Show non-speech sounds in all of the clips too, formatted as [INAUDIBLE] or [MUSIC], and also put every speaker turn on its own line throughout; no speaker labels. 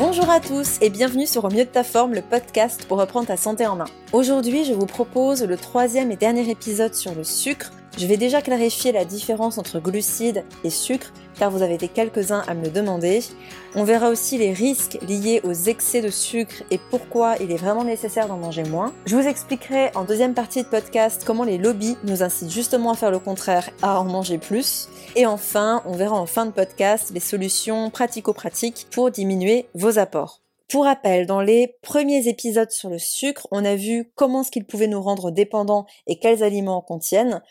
Bonjour à tous et bienvenue sur Au mieux de ta forme, le podcast pour reprendre ta santé en main. Aujourd'hui, je vous propose le troisième et dernier épisode sur le sucre. Je vais déjà clarifier la différence entre glucides et sucre, car vous avez été quelques-uns à me le demander. On verra aussi les risques liés aux excès de sucre et pourquoi il est vraiment nécessaire d'en manger moins. Je vous expliquerai en deuxième partie de podcast comment les lobbies nous incitent justement à faire le contraire, à en manger plus. Et enfin, on verra en fin de podcast les solutions pratico-pratiques pour diminuer vos apports. Pour rappel, dans les premiers épisodes sur le sucre, on a vu comment ce qu'il pouvait nous rendre dépendants et quels aliments en contiennent.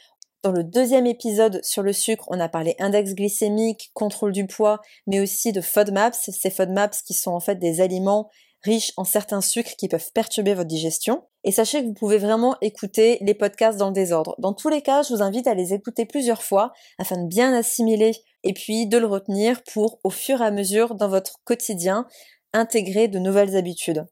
Dans le deuxième épisode sur le sucre, on a parlé index glycémique, contrôle du poids, mais aussi de FODMAPs, ces FODMAPs qui sont en fait des aliments riches en certains sucres qui peuvent perturber votre digestion. Et sachez que vous pouvez vraiment écouter les podcasts dans le désordre. Dans tous les cas, je vous invite à les écouter plusieurs fois afin de bien assimiler et puis de le retenir pour, au fur et à mesure, dans votre quotidien, intégrer de nouvelles habitudes.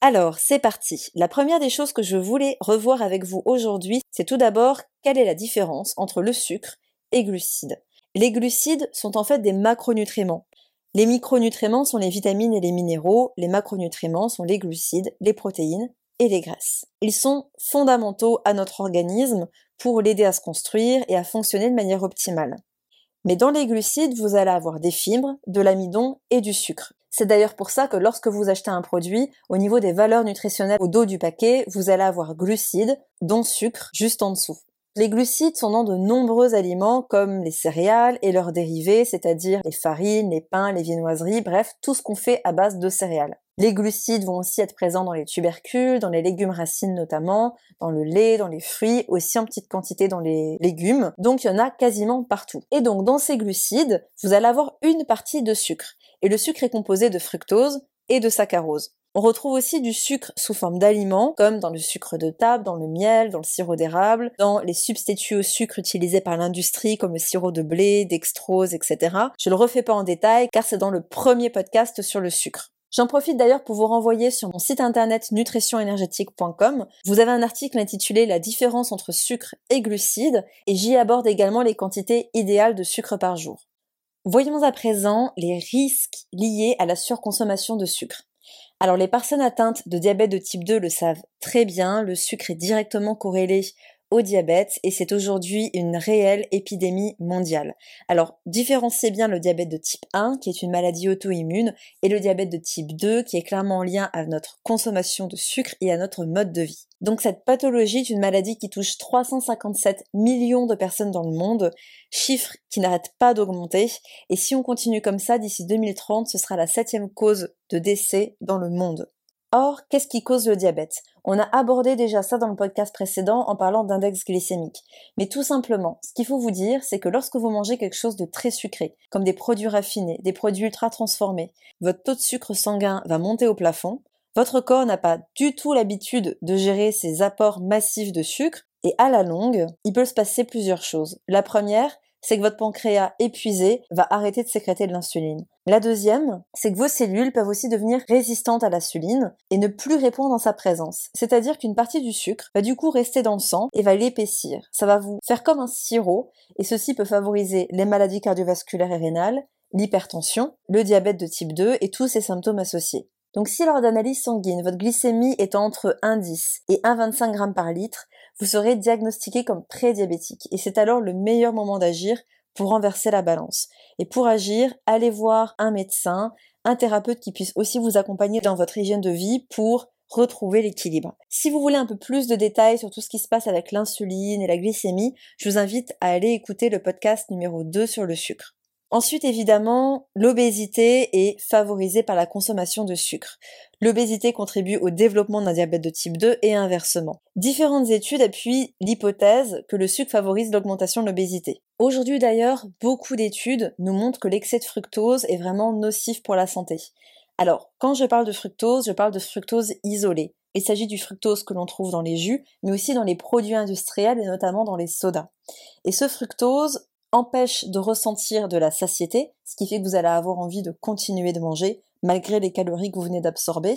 Alors, c'est parti. La première des choses que je voulais revoir avec vous aujourd'hui, c'est tout d'abord quelle est la différence entre le sucre et glucides? Les glucides sont en fait des macronutriments. Les micronutriments sont les vitamines et les minéraux, les macronutriments sont les glucides, les protéines et les graisses. Ils sont fondamentaux à notre organisme pour l'aider à se construire et à fonctionner de manière optimale. Mais dans les glucides, vous allez avoir des fibres, de l'amidon et du sucre. C'est d'ailleurs pour ça que lorsque vous achetez un produit, au niveau des valeurs nutritionnelles au dos du paquet, vous allez avoir glucides, dont sucre, juste en dessous. Les glucides sont dans de nombreux aliments comme les céréales et leurs dérivés, c'est-à-dire les farines, les pains, les viennoiseries, bref, tout ce qu'on fait à base de céréales. Les glucides vont aussi être présents dans les tubercules, dans les légumes racines notamment, dans le lait, dans les fruits, aussi en petite quantité dans les légumes. Donc il y en a quasiment partout. Et donc dans ces glucides, vous allez avoir une partie de sucre. Et le sucre est composé de fructose et de saccharose. On retrouve aussi du sucre sous forme d'aliments, comme dans le sucre de table, dans le miel, dans le sirop d'érable, dans les substituts au sucre utilisés par l'industrie, comme le sirop de blé, dextrose, etc. Je le refais pas en détail, car c'est dans le premier podcast sur le sucre. J'en profite d'ailleurs pour vous renvoyer sur mon site internet nutritionénergétique.com. Vous avez un article intitulé La différence entre sucre et glucides et j'y aborde également les quantités idéales de sucre par jour. Voyons à présent les risques liés à la surconsommation de sucre. Alors les personnes atteintes de diabète de type 2 le savent très bien, le sucre est directement corrélé au diabète et c'est aujourd'hui une réelle épidémie mondiale. Alors, différenciez bien le diabète de type 1, qui est une maladie auto-immune, et le diabète de type 2, qui est clairement en lien à notre consommation de sucre et à notre mode de vie. Donc cette pathologie est une maladie qui touche 357 millions de personnes dans le monde, chiffre qui n'arrête pas d'augmenter, et si on continue comme ça, d'ici 2030, ce sera la septième cause de décès dans le monde. Or, qu'est-ce qui cause le diabète? On a abordé déjà ça dans le podcast précédent en parlant d'index glycémique. Mais tout simplement, ce qu'il faut vous dire, c'est que lorsque vous mangez quelque chose de très sucré, comme des produits raffinés, des produits ultra transformés, votre taux de sucre sanguin va monter au plafond, votre corps n'a pas du tout l'habitude de gérer ces apports massifs de sucre, et à la longue, il peut se passer plusieurs choses. La première, c'est que votre pancréas épuisé va arrêter de sécréter de l'insuline. La deuxième, c'est que vos cellules peuvent aussi devenir résistantes à l'insuline et ne plus répondre en sa présence. C'est-à-dire qu'une partie du sucre va du coup rester dans le sang et va l'épaissir. Ça va vous faire comme un sirop et ceci peut favoriser les maladies cardiovasculaires et rénales, l'hypertension, le diabète de type 2 et tous ces symptômes associés. Donc si lors d'analyse sanguine, votre glycémie est entre 1,10 et 1,25 g par litre, vous serez diagnostiqué comme prédiabétique. Et c'est alors le meilleur moment d'agir pour renverser la balance. Et pour agir, allez voir un médecin, un thérapeute qui puisse aussi vous accompagner dans votre hygiène de vie pour retrouver l'équilibre. Si vous voulez un peu plus de détails sur tout ce qui se passe avec l'insuline et la glycémie, je vous invite à aller écouter le podcast numéro 2 sur le sucre. Ensuite, évidemment, l'obésité est favorisée par la consommation de sucre. L'obésité contribue au développement d'un diabète de type 2 et inversement. Différentes études appuient l'hypothèse que le sucre favorise l'augmentation de l'obésité. Aujourd'hui d'ailleurs, beaucoup d'études nous montrent que l'excès de fructose est vraiment nocif pour la santé. Alors, quand je parle de fructose, je parle de fructose isolée. Il s'agit du fructose que l'on trouve dans les jus, mais aussi dans les produits industriels et notamment dans les sodas. Et ce fructose empêche de ressentir de la satiété, ce qui fait que vous allez avoir envie de continuer de manger malgré les calories que vous venez d'absorber.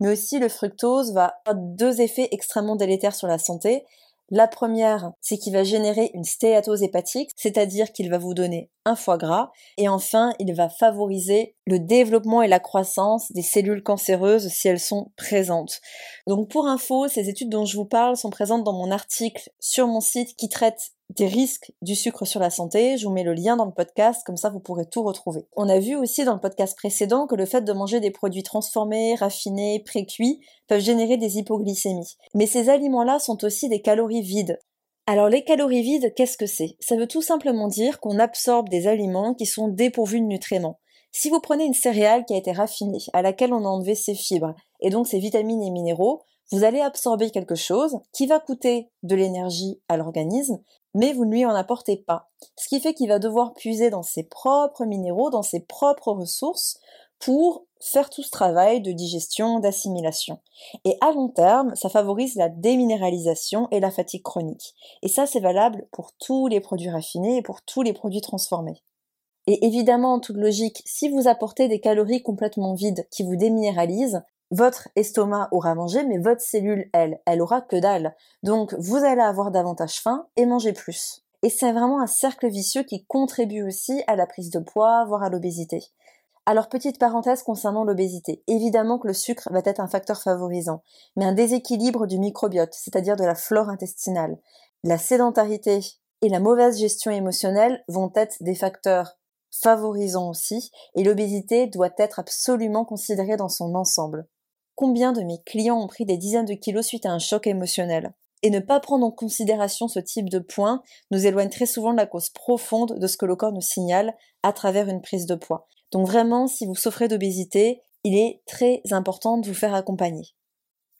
Mais aussi le fructose va avoir deux effets extrêmement délétères sur la santé. La première, c'est qu'il va générer une stéatose hépatique, c'est-à-dire qu'il va vous donner un foie gras. Et enfin, il va favoriser le développement et la croissance des cellules cancéreuses si elles sont présentes. Donc pour info, ces études dont je vous parle sont présentes dans mon article sur mon site qui traite des risques du sucre sur la santé. Je vous mets le lien dans le podcast, comme ça vous pourrez tout retrouver. On a vu aussi dans le podcast précédent que le fait de manger des produits transformés, raffinés, pré-cuits peuvent générer des hypoglycémies. Mais ces aliments-là sont aussi des calories vides. Alors les calories vides, qu'est-ce que c'est? Ça veut tout simplement dire qu'on absorbe des aliments qui sont dépourvus de nutriments. Si vous prenez une céréale qui a été raffinée, à laquelle on a enlevé ses fibres, et donc ses vitamines et minéraux, vous allez absorber quelque chose qui va coûter de l'énergie à l'organisme, mais vous ne lui en apportez pas. Ce qui fait qu'il va devoir puiser dans ses propres minéraux, dans ses propres ressources, pour faire tout ce travail de digestion, d'assimilation. Et à long terme, ça favorise la déminéralisation et la fatigue chronique. Et ça, c'est valable pour tous les produits raffinés et pour tous les produits transformés. Et évidemment, en toute logique, si vous apportez des calories complètement vides qui vous déminéralisent, votre estomac aura mangé, mais votre cellule, elle, elle aura que dalle. Donc, vous allez avoir davantage faim et manger plus. Et c'est vraiment un cercle vicieux qui contribue aussi à la prise de poids, voire à l'obésité. Alors, petite parenthèse concernant l'obésité. Évidemment que le sucre va être un facteur favorisant, mais un déséquilibre du microbiote, c'est-à-dire de la flore intestinale, la sédentarité et la mauvaise gestion émotionnelle vont être des facteurs favorisants aussi, et l'obésité doit être absolument considérée dans son ensemble. Combien de mes clients ont pris des dizaines de kilos suite à un choc émotionnel? Et ne pas prendre en considération ce type de points nous éloigne très souvent de la cause profonde de ce que le corps nous signale à travers une prise de poids. Donc vraiment, si vous souffrez d'obésité, il est très important de vous faire accompagner.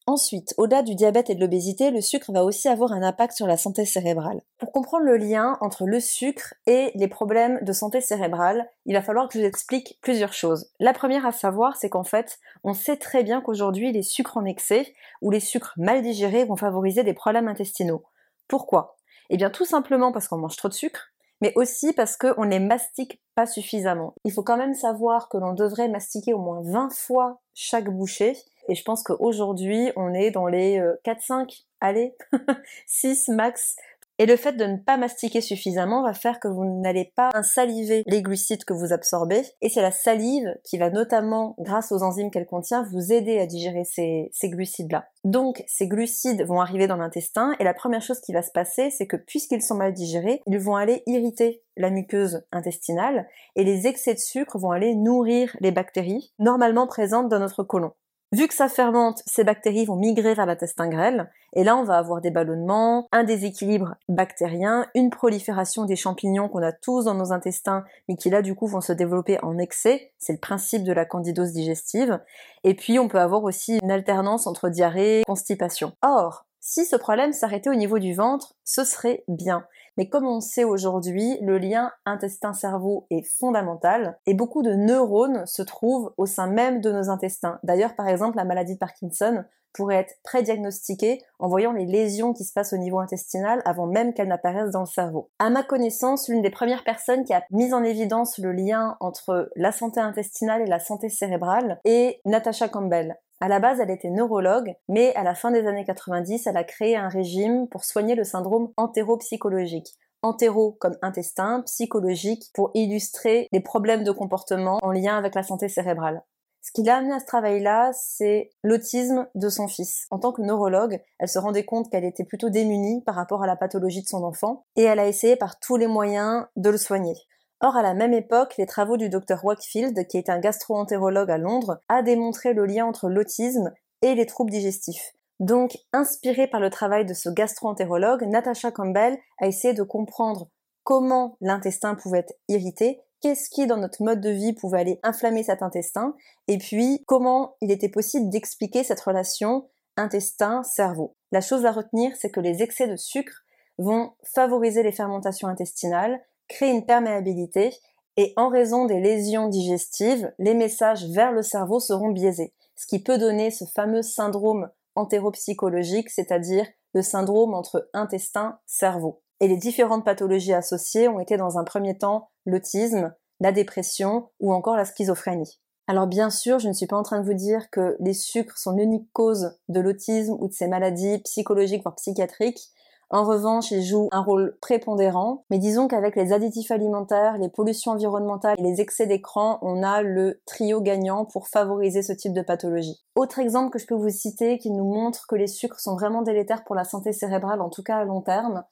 Ensuite, au-delà du diabète et de l'obésité, le sucre va aussi avoir un impact sur la santé cérébrale. Pour comprendre le lien entre le sucre et les problèmes de santé cérébrale, il va falloir que je vous explique plusieurs choses. La première à savoir, c'est qu'en fait, on sait très bien qu'aujourd'hui, les sucres en excès ou les sucres mal digérés vont favoriser des problèmes intestinaux. Pourquoi? Eh bien, tout simplement parce qu'on mange trop de sucre, mais aussi parce qu'on ne les mastique pas suffisamment. Il faut quand même savoir que l'on devrait mastiquer au moins 20 fois chaque bouchée et je pense qu'aujourd'hui, on est dans les 4-5, euh, allez, [LAUGHS] 6 max et le fait de ne pas mastiquer suffisamment va faire que vous n'allez pas saliver les glucides que vous absorbez. Et c'est la salive qui va notamment, grâce aux enzymes qu'elle contient, vous aider à digérer ces, ces glucides-là. Donc ces glucides vont arriver dans l'intestin et la première chose qui va se passer, c'est que puisqu'ils sont mal digérés, ils vont aller irriter la muqueuse intestinale et les excès de sucre vont aller nourrir les bactéries normalement présentes dans notre côlon. Vu que ça fermente, ces bactéries vont migrer vers l'intestin grêle, et là on va avoir des ballonnements, un déséquilibre bactérien, une prolifération des champignons qu'on a tous dans nos intestins, mais qui là du coup vont se développer en excès, c'est le principe de la candidose digestive, et puis on peut avoir aussi une alternance entre diarrhée et constipation. Or, si ce problème s'arrêtait au niveau du ventre, ce serait bien. Mais comme on sait aujourd'hui, le lien intestin-cerveau est fondamental et beaucoup de neurones se trouvent au sein même de nos intestins. D'ailleurs, par exemple, la maladie de Parkinson pourrait être prédiagnostiquée en voyant les lésions qui se passent au niveau intestinal avant même qu'elles n'apparaissent dans le cerveau. À ma connaissance, l'une des premières personnes qui a mis en évidence le lien entre la santé intestinale et la santé cérébrale est Natasha Campbell. À la base, elle était neurologue, mais à la fin des années 90, elle a créé un régime pour soigner le syndrome entéropsychologique. Entéro comme intestin, psychologique pour illustrer les problèmes de comportement en lien avec la santé cérébrale. Ce qui l'a amené à ce travail-là, c'est l'autisme de son fils. En tant que neurologue, elle se rendait compte qu'elle était plutôt démunie par rapport à la pathologie de son enfant, et elle a essayé par tous les moyens de le soigner. Or, à la même époque, les travaux du docteur Wakefield, qui est un gastro-entérologue à Londres, a démontré le lien entre l'autisme et les troubles digestifs. Donc, inspirée par le travail de ce gastro-entérologue, Natasha Campbell a essayé de comprendre comment l'intestin pouvait être irrité, qu'est-ce qui dans notre mode de vie pouvait aller inflammer cet intestin, et puis comment il était possible d'expliquer cette relation intestin-cerveau. La chose à retenir, c'est que les excès de sucre vont favoriser les fermentations intestinales, créer une perméabilité et en raison des lésions digestives, les messages vers le cerveau seront biaisés, ce qui peut donner ce fameux syndrome entéropsychologique, c'est-à-dire le syndrome entre intestin-cerveau. Et les différentes pathologies associées ont été dans un premier temps l'autisme, la dépression ou encore la schizophrénie. Alors bien sûr, je ne suis pas en train de vous dire que les sucres sont l'unique cause de l'autisme ou de ces maladies psychologiques voire psychiatriques. En revanche, il joue un rôle prépondérant, mais disons qu'avec les additifs alimentaires, les pollutions environnementales et les excès d'écran, on a le trio gagnant pour favoriser ce type de pathologie. Autre exemple que je peux vous citer qui nous montre que les sucres sont vraiment délétères pour la santé cérébrale, en tout cas à long terme,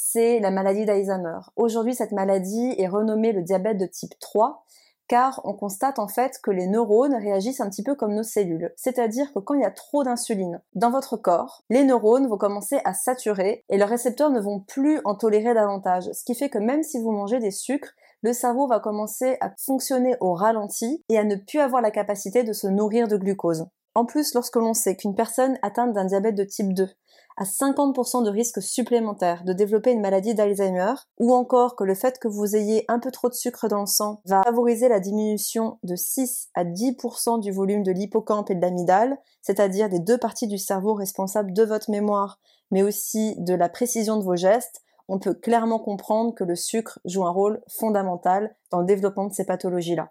c'est la maladie d'Alzheimer. Aujourd'hui, cette maladie est renommée le diabète de type 3 car on constate en fait que les neurones réagissent un petit peu comme nos cellules. C'est-à-dire que quand il y a trop d'insuline dans votre corps, les neurones vont commencer à saturer et leurs récepteurs ne vont plus en tolérer davantage. Ce qui fait que même si vous mangez des sucres, le cerveau va commencer à fonctionner au ralenti et à ne plus avoir la capacité de se nourrir de glucose. En plus, lorsque l'on sait qu'une personne atteinte d'un diabète de type 2 à 50% de risque supplémentaire de développer une maladie d'Alzheimer, ou encore que le fait que vous ayez un peu trop de sucre dans le sang va favoriser la diminution de 6 à 10% du volume de l'hippocampe et de l'amygdale, c'est-à-dire des deux parties du cerveau responsables de votre mémoire, mais aussi de la précision de vos gestes, on peut clairement comprendre que le sucre joue un rôle fondamental dans le développement de ces pathologies-là.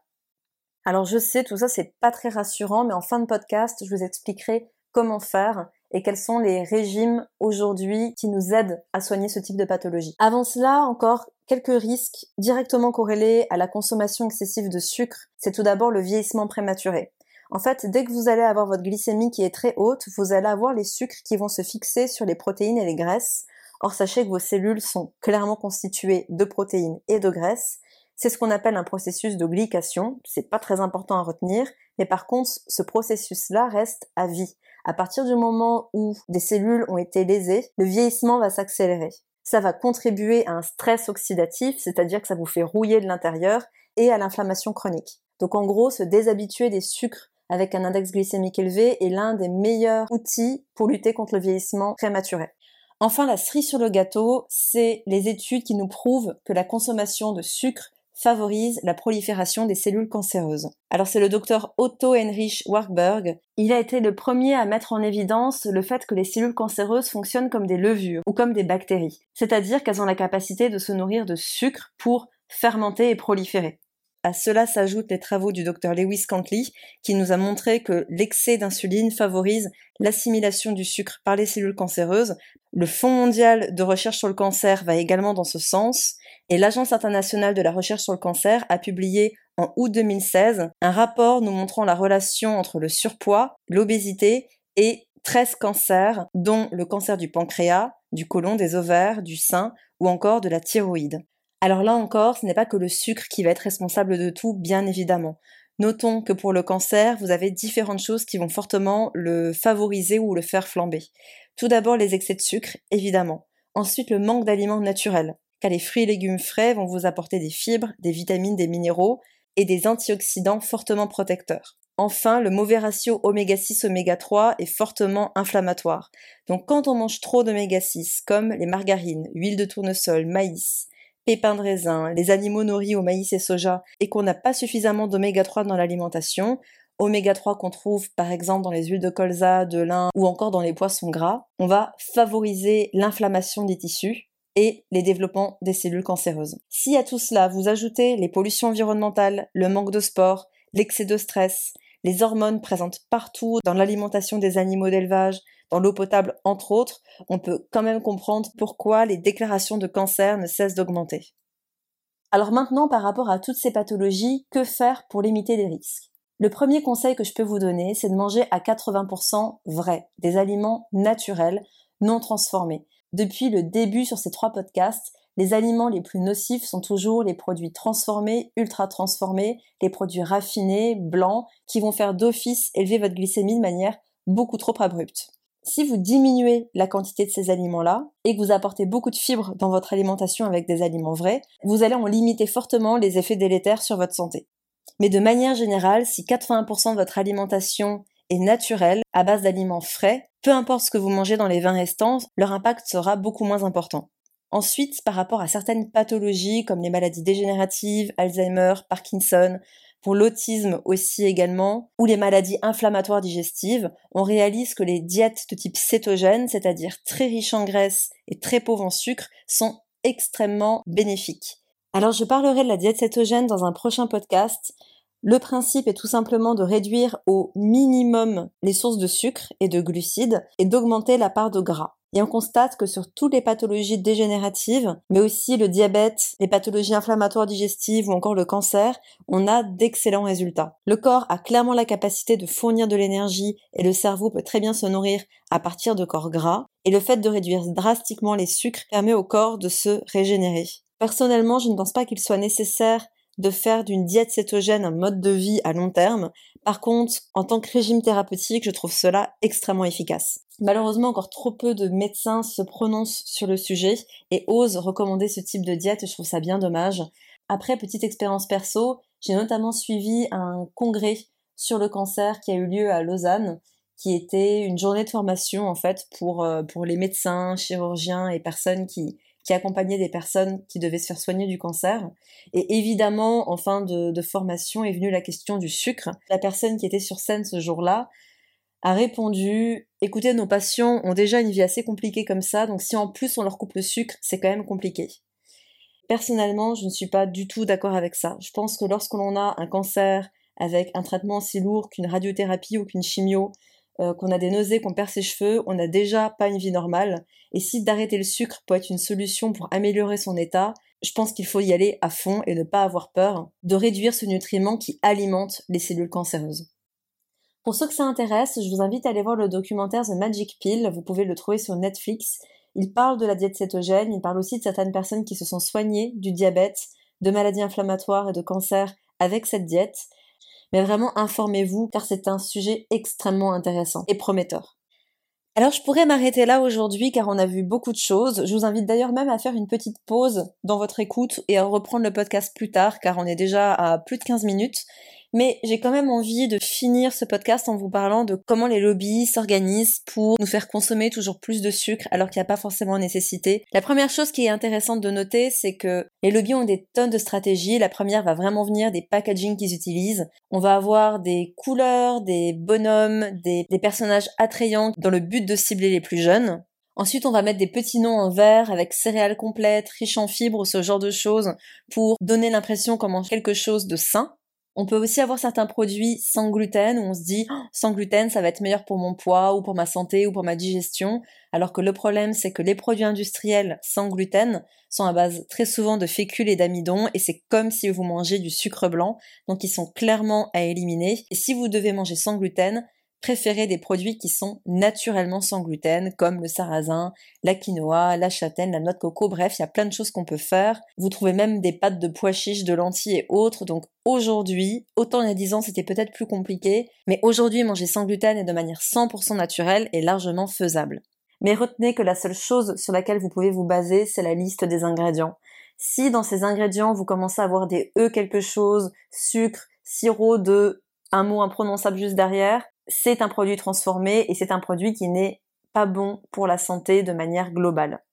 Alors je sais, tout ça c'est pas très rassurant, mais en fin de podcast, je vous expliquerai comment faire et quels sont les régimes aujourd'hui qui nous aident à soigner ce type de pathologie. Avant cela, encore quelques risques directement corrélés à la consommation excessive de sucre. C'est tout d'abord le vieillissement prématuré. En fait, dès que vous allez avoir votre glycémie qui est très haute, vous allez avoir les sucres qui vont se fixer sur les protéines et les graisses. Or, sachez que vos cellules sont clairement constituées de protéines et de graisses. C'est ce qu'on appelle un processus de glycation. C'est pas très important à retenir, mais par contre, ce processus-là reste à vie à partir du moment où des cellules ont été lésées, le vieillissement va s'accélérer. Ça va contribuer à un stress oxydatif, c'est-à-dire que ça vous fait rouiller de l'intérieur, et à l'inflammation chronique. Donc en gros, se déshabituer des sucres avec un index glycémique élevé est l'un des meilleurs outils pour lutter contre le vieillissement prématuré. Enfin, la cerise sur le gâteau, c'est les études qui nous prouvent que la consommation de sucre favorise la prolifération des cellules cancéreuses. Alors c'est le docteur Otto Heinrich Warburg. Il a été le premier à mettre en évidence le fait que les cellules cancéreuses fonctionnent comme des levures ou comme des bactéries, c'est-à-dire qu'elles ont la capacité de se nourrir de sucre pour fermenter et proliférer. À cela s'ajoutent les travaux du docteur Lewis Cantley qui nous a montré que l'excès d'insuline favorise l'assimilation du sucre par les cellules cancéreuses. Le Fonds mondial de recherche sur le cancer va également dans ce sens et l'Agence internationale de la recherche sur le cancer a publié en août 2016 un rapport nous montrant la relation entre le surpoids, l'obésité et 13 cancers, dont le cancer du pancréas, du côlon, des ovaires, du sein ou encore de la thyroïde. Alors là encore, ce n'est pas que le sucre qui va être responsable de tout, bien évidemment. Notons que pour le cancer, vous avez différentes choses qui vont fortement le favoriser ou le faire flamber. Tout d'abord les excès de sucre, évidemment. Ensuite le manque d'aliments naturels, car les fruits et légumes frais vont vous apporter des fibres, des vitamines, des minéraux et des antioxydants fortement protecteurs. Enfin, le mauvais ratio oméga 6 oméga 3 est fortement inflammatoire. Donc quand on mange trop d'oméga 6 comme les margarines, huile de tournesol, maïs, pépins de raisin, les animaux nourris au maïs et soja, et qu'on n'a pas suffisamment d'oméga 3 dans l'alimentation, oméga 3 qu'on trouve par exemple dans les huiles de colza, de lin ou encore dans les poissons gras, on va favoriser l'inflammation des tissus et les développements des cellules cancéreuses. Si à tout cela vous ajoutez les pollutions environnementales, le manque de sport, l'excès de stress, les hormones présentes partout dans l'alimentation des animaux d'élevage, dans l'eau potable entre autres, on peut quand même comprendre pourquoi les déclarations de cancer ne cessent d'augmenter. Alors maintenant, par rapport à toutes ces pathologies, que faire pour limiter les risques? Le premier conseil que je peux vous donner, c'est de manger à 80% vrai, des aliments naturels, non transformés. Depuis le début sur ces trois podcasts, les aliments les plus nocifs sont toujours les produits transformés, ultra transformés, les produits raffinés, blancs, qui vont faire d'office élever votre glycémie de manière beaucoup trop abrupte. Si vous diminuez la quantité de ces aliments-là et que vous apportez beaucoup de fibres dans votre alimentation avec des aliments vrais, vous allez en limiter fortement les effets délétères sur votre santé. Mais de manière générale, si 80% de votre alimentation naturelle, à base d'aliments frais, peu importe ce que vous mangez dans les vins restants, leur impact sera beaucoup moins important. Ensuite, par rapport à certaines pathologies comme les maladies dégénératives, Alzheimer, Parkinson, pour l'autisme aussi également, ou les maladies inflammatoires digestives, on réalise que les diètes de type cétogène, c'est-à-dire très riches en graisse et très pauvres en sucre, sont extrêmement bénéfiques. Alors je parlerai de la diète cétogène dans un prochain podcast. Le principe est tout simplement de réduire au minimum les sources de sucre et de glucides et d'augmenter la part de gras. Et on constate que sur toutes les pathologies dégénératives, mais aussi le diabète, les pathologies inflammatoires digestives ou encore le cancer, on a d'excellents résultats. Le corps a clairement la capacité de fournir de l'énergie et le cerveau peut très bien se nourrir à partir de corps gras. Et le fait de réduire drastiquement les sucres permet au corps de se régénérer. Personnellement, je ne pense pas qu'il soit nécessaire de faire d'une diète cétogène un mode de vie à long terme. Par contre, en tant que régime thérapeutique, je trouve cela extrêmement efficace. Malheureusement, encore trop peu de médecins se prononcent sur le sujet et osent recommander ce type de diète je trouve ça bien dommage. Après, petite expérience perso, j'ai notamment suivi un congrès sur le cancer qui a eu lieu à Lausanne, qui était une journée de formation en fait pour, euh, pour les médecins, chirurgiens et personnes qui, qui accompagnait des personnes qui devaient se faire soigner du cancer. Et évidemment, en fin de, formation est venue la question du sucre. La personne qui était sur scène ce jour-là a répondu écoutez, nos patients ont déjà une vie assez compliquée comme ça, donc si en plus on leur coupe le sucre, c'est quand même compliqué. Personnellement, je ne suis pas du tout d'accord avec ça. Je pense que lorsque l'on a un cancer avec un traitement aussi lourd qu'une radiothérapie ou qu'une chimio, euh, qu'on a des nausées, qu'on perd ses cheveux, on n'a déjà pas une vie normale. Et si d'arrêter le sucre peut être une solution pour améliorer son état, je pense qu'il faut y aller à fond et ne pas avoir peur de réduire ce nutriment qui alimente les cellules cancéreuses. Pour ceux que ça intéresse, je vous invite à aller voir le documentaire The Magic Pill, vous pouvez le trouver sur Netflix. Il parle de la diète cétogène, il parle aussi de certaines personnes qui se sont soignées du diabète, de maladies inflammatoires et de cancer avec cette diète. Mais vraiment informez-vous car c'est un sujet extrêmement intéressant et prometteur. Alors je pourrais m'arrêter là aujourd'hui car on a vu beaucoup de choses. Je vous invite d'ailleurs même à faire une petite pause dans votre écoute et à reprendre le podcast plus tard car on est déjà à plus de 15 minutes mais j'ai quand même envie de finir ce podcast en vous parlant de comment les lobbies s'organisent pour nous faire consommer toujours plus de sucre alors qu'il n'y a pas forcément nécessité. La première chose qui est intéressante de noter, c'est que les lobbies ont des tonnes de stratégies. La première va vraiment venir des packaging qu'ils utilisent. On va avoir des couleurs, des bonhommes, des, personnages attrayants dans le but de cibler les plus jeunes. Ensuite, on va mettre des petits noms en vert avec céréales complètes, riches en fibres, ce genre de choses pour donner l'impression mange quelque chose de sain. On peut aussi avoir certains produits sans gluten où on se dit oh, sans gluten ça va être meilleur pour mon poids ou pour ma santé ou pour ma digestion, alors que le problème c'est que les produits industriels sans gluten sont à base très souvent de fécule et d'amidon et c'est comme si vous mangez du sucre blanc, donc ils sont clairement à éliminer. Et si vous devez manger sans gluten, préférez des produits qui sont naturellement sans gluten, comme le sarrasin, la quinoa, la châtaigne, la noix de coco, bref, il y a plein de choses qu'on peut faire. Vous trouvez même des pâtes de pois chiches, de lentilles et autres. Donc aujourd'hui, autant il y a 10 ans c'était peut-être plus compliqué, mais aujourd'hui manger sans gluten et de manière 100% naturelle est largement faisable. Mais retenez que la seule chose sur laquelle vous pouvez vous baser, c'est la liste des ingrédients. Si dans ces ingrédients vous commencez à avoir des E quelque chose, sucre, sirop de un mot imprononçable juste derrière, c'est un produit transformé et c'est un produit qui n'est pas bon pour la santé de manière globale.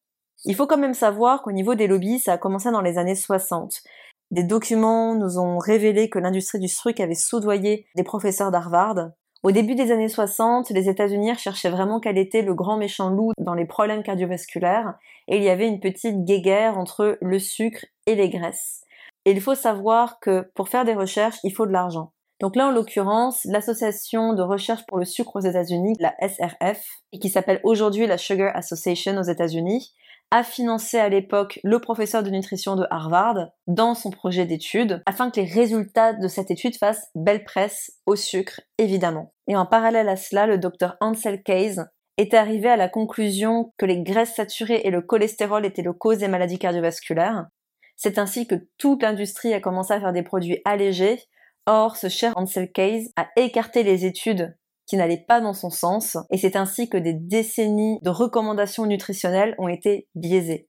Il faut quand même savoir qu'au niveau des lobbies, ça a commencé dans les années 60. Des documents nous ont révélé que l'industrie du sucre avait soudoyé des professeurs d'Harvard. Au début des années 60, les États-Unis cherchaient vraiment quel était le grand méchant loup dans les problèmes cardiovasculaires et il y avait une petite guéguerre entre le sucre et les graisses. Et il faut savoir que pour faire des recherches, il faut de l'argent. Donc là, en l'occurrence, l'association de recherche pour le sucre aux États-Unis, la SRF, qui s'appelle aujourd'hui la Sugar Association aux États-Unis, a financé à l'époque le professeur de nutrition de Harvard dans son projet d'étude afin que les résultats de cette étude fassent belle presse au sucre, évidemment. Et en parallèle à cela, le docteur Ansel Case était arrivé à la conclusion que les graisses saturées et le cholestérol étaient le cause des maladies cardiovasculaires. C'est ainsi que toute l'industrie a commencé à faire des produits allégés Or, ce cher Ansel Case a écarté les études qui n'allaient pas dans son sens, et c'est ainsi que des décennies de recommandations nutritionnelles ont été biaisées.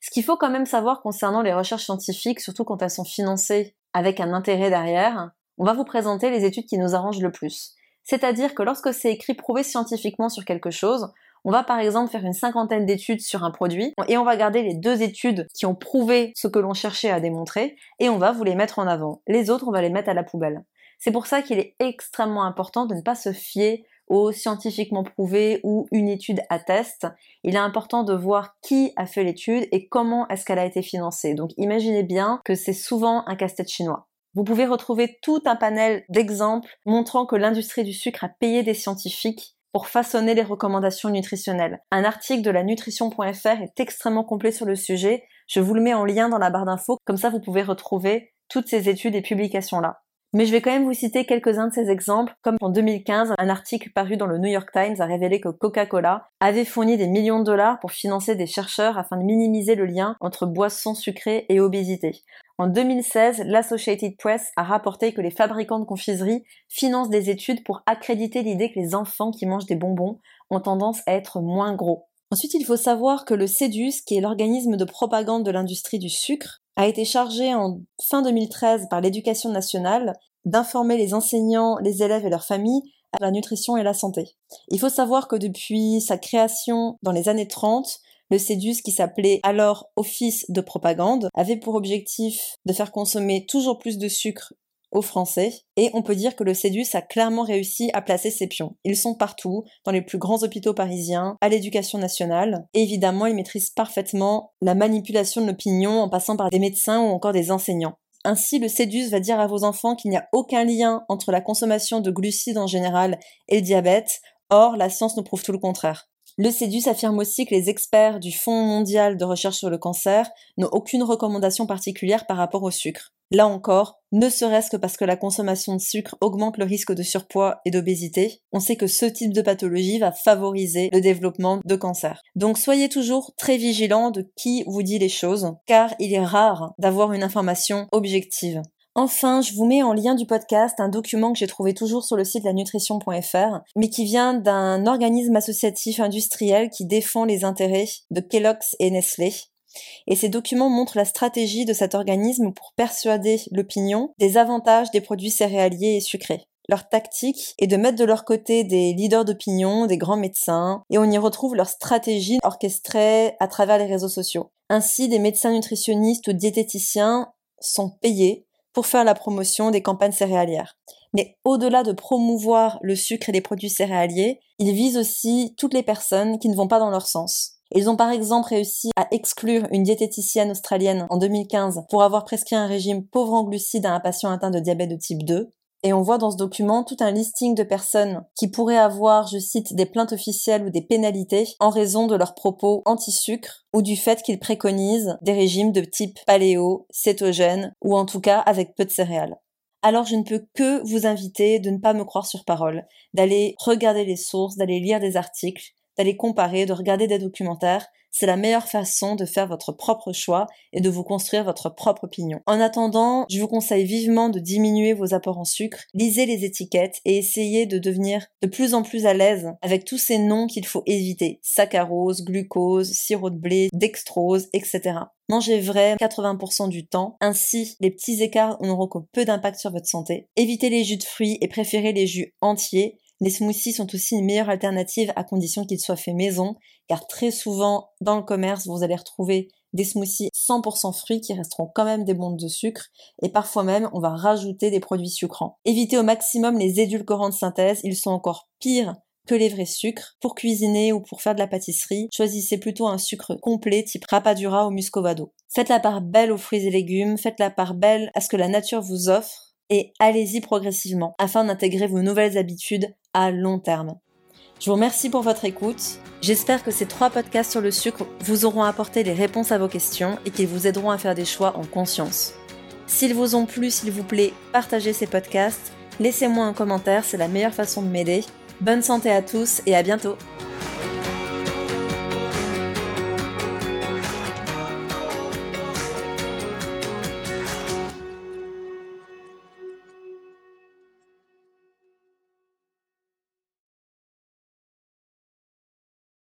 Ce qu'il faut quand même savoir concernant les recherches scientifiques, surtout quand elles sont financées avec un intérêt derrière, on va vous présenter les études qui nous arrangent le plus. C'est-à-dire que lorsque c'est écrit prouvé scientifiquement sur quelque chose, on va par exemple faire une cinquantaine d'études sur un produit et on va garder les deux études qui ont prouvé ce que l'on cherchait à démontrer et on va vous les mettre en avant. Les autres, on va les mettre à la poubelle. C'est pour ça qu'il est extrêmement important de ne pas se fier au scientifiquement prouvé ou une étude atteste. Il est important de voir qui a fait l'étude et comment est-ce qu'elle a été financée. Donc imaginez bien que c'est souvent un casse-tête chinois. Vous pouvez retrouver tout un panel d'exemples montrant que l'industrie du sucre a payé des scientifiques pour façonner les recommandations nutritionnelles. Un article de la nutrition.fr est extrêmement complet sur le sujet. Je vous le mets en lien dans la barre d'infos, comme ça vous pouvez retrouver toutes ces études et publications-là. Mais je vais quand même vous citer quelques-uns de ces exemples, comme en 2015, un article paru dans le New York Times a révélé que Coca-Cola avait fourni des millions de dollars pour financer des chercheurs afin de minimiser le lien entre boissons sucrées et obésité. En 2016, l'Associated Press a rapporté que les fabricants de confiserie financent des études pour accréditer l'idée que les enfants qui mangent des bonbons ont tendance à être moins gros. Ensuite, il faut savoir que le CEDUS, qui est l'organisme de propagande de l'industrie du sucre, a été chargé en fin 2013 par l'éducation nationale d'informer les enseignants, les élèves et leurs familles à la nutrition et la santé. Il faut savoir que depuis sa création dans les années 30, le CEDUS, qui s'appelait alors Office de propagande, avait pour objectif de faire consommer toujours plus de sucre aux Français. Et on peut dire que le CEDUS a clairement réussi à placer ses pions. Ils sont partout, dans les plus grands hôpitaux parisiens, à l'éducation nationale. Et évidemment, ils maîtrisent parfaitement la manipulation de l'opinion en passant par des médecins ou encore des enseignants. Ainsi, le CEDUS va dire à vos enfants qu'il n'y a aucun lien entre la consommation de glucides en général et le diabète. Or, la science nous prouve tout le contraire. Le CEDUS affirme aussi que les experts du Fonds mondial de recherche sur le cancer n'ont aucune recommandation particulière par rapport au sucre. Là encore, ne serait-ce que parce que la consommation de sucre augmente le risque de surpoids et d'obésité, on sait que ce type de pathologie va favoriser le développement de cancer. Donc soyez toujours très vigilants de qui vous dit les choses, car il est rare d'avoir une information objective. Enfin, je vous mets en lien du podcast un document que j'ai trouvé toujours sur le site lanutrition.fr, mais qui vient d'un organisme associatif industriel qui défend les intérêts de Kellogg's et Nestlé. Et ces documents montrent la stratégie de cet organisme pour persuader l'opinion des avantages des produits céréaliers et sucrés. Leur tactique est de mettre de leur côté des leaders d'opinion, des grands médecins, et on y retrouve leur stratégie orchestrée à travers les réseaux sociaux. Ainsi, des médecins nutritionnistes ou diététiciens sont payés pour faire la promotion des campagnes céréalières. Mais au-delà de promouvoir le sucre et les produits céréaliers, ils visent aussi toutes les personnes qui ne vont pas dans leur sens. Ils ont par exemple réussi à exclure une diététicienne australienne en 2015 pour avoir prescrit un régime pauvre en glucides à un patient atteint de diabète de type 2. Et on voit dans ce document tout un listing de personnes qui pourraient avoir, je cite, des plaintes officielles ou des pénalités en raison de leurs propos anti-sucre ou du fait qu'ils préconisent des régimes de type paléo, cétogène ou en tout cas avec peu de céréales. Alors je ne peux que vous inviter de ne pas me croire sur parole, d'aller regarder les sources, d'aller lire des articles, d'aller comparer, de regarder des documentaires, c'est la meilleure façon de faire votre propre choix et de vous construire votre propre opinion. En attendant, je vous conseille vivement de diminuer vos apports en sucre, lisez les étiquettes et essayez de devenir de plus en plus à l'aise avec tous ces noms qu'il faut éviter. Saccharose, glucose, sirop de blé, dextrose, etc. Mangez vrai 80% du temps, ainsi les petits écarts n'auront que peu d'impact sur votre santé. Évitez les jus de fruits et préférez les jus entiers les smoothies sont aussi une meilleure alternative à condition qu'ils soient faits maison, car très souvent dans le commerce, vous allez retrouver des smoothies 100% fruits qui resteront quand même des bombes de sucre et parfois même on va rajouter des produits sucrants. Évitez au maximum les édulcorants de synthèse, ils sont encore pires que les vrais sucres. Pour cuisiner ou pour faire de la pâtisserie, choisissez plutôt un sucre complet type rapadura ou muscovado. Faites la part belle aux fruits et légumes, faites la part belle à ce que la nature vous offre et allez-y progressivement afin d'intégrer vos nouvelles habitudes à long terme. Je vous remercie pour votre écoute. J'espère que ces trois podcasts sur le sucre vous auront apporté les réponses à vos questions et qu'ils vous aideront à faire des choix en conscience. S'ils vous ont plu, s'il vous plaît, partagez ces podcasts. Laissez-moi un commentaire, c'est la meilleure façon de m'aider. Bonne santé à tous et à bientôt